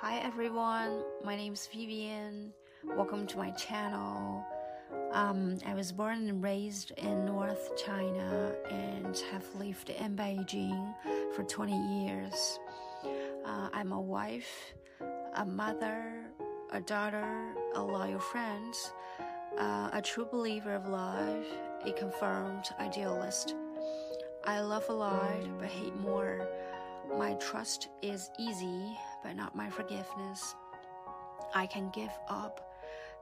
Hi everyone, my name is Vivian. Welcome to my channel. Um, I was born and raised in North China and have lived in Beijing for 20 years. Uh, I'm a wife, a mother, a daughter, a loyal friend, uh, a true believer of love, a confirmed idealist. I love a lot but hate more. Trust is easy but not my forgiveness. I can give up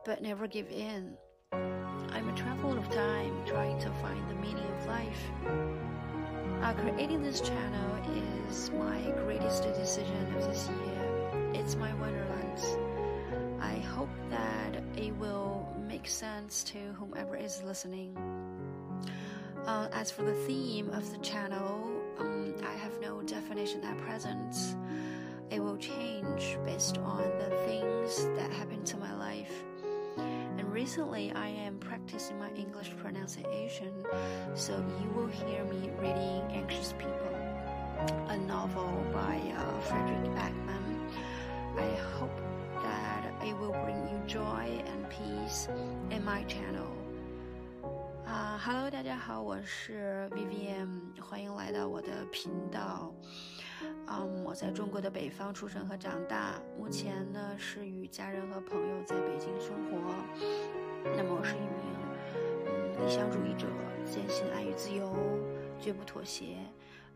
but never give in. I'm a traveler of time trying to find the meaning of life. Uh, creating this channel is my greatest decision of this year. It's my wonderlands. I hope that it will make sense to whomever is listening. Uh, as for the theme of the channel, um, I definition at present, it will change based on the things that happen to my life. And recently, I am practicing my English pronunciation, so you will hear me reading Anxious People, a novel by uh, Fredrik Backman. I hope that it will bring you joy and peace in my channel. 啊、uh,，Hello，大家好，我是 Vivian，欢迎来到我的频道。嗯，我在中国的北方出生和长大，目前呢是与家人和朋友在北京生活。那么我是一名嗯理想主义者，坚信爱与自由，绝不妥协，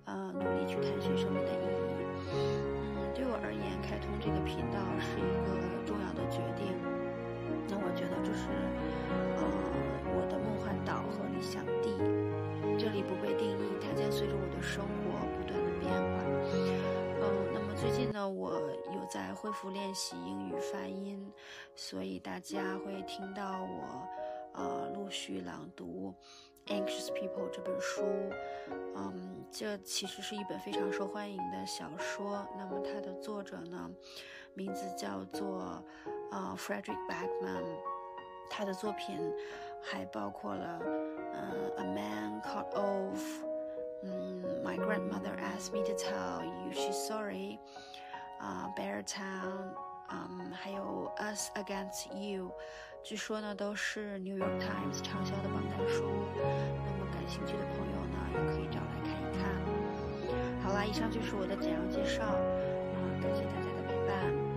呃，努力去探寻生命的意义。嗯，对我而言，开通这个频道是一个重要的决定。那我觉得这是呃我的梦幻岛和理想地，这里不被定义，它将随着我的生我有在恢复练习英语发音，所以大家会听到我呃陆续朗读《Anxious People》这本书。嗯，这其实是一本非常受欢迎的小说。那么它的作者呢，名字叫做呃 Frederick Backman。他的作品还包括了嗯《A Man Called Ove》。嗯，My grandmother asked me to tell you she's sorry。啊，Bear Town，嗯，还有 Us Against You，据说呢都是 New York Times 畅销的榜单书。那么感兴趣的朋友呢，也可以找来看一看。好啦，以上就是我的简要介绍，啊，感谢大家的陪伴。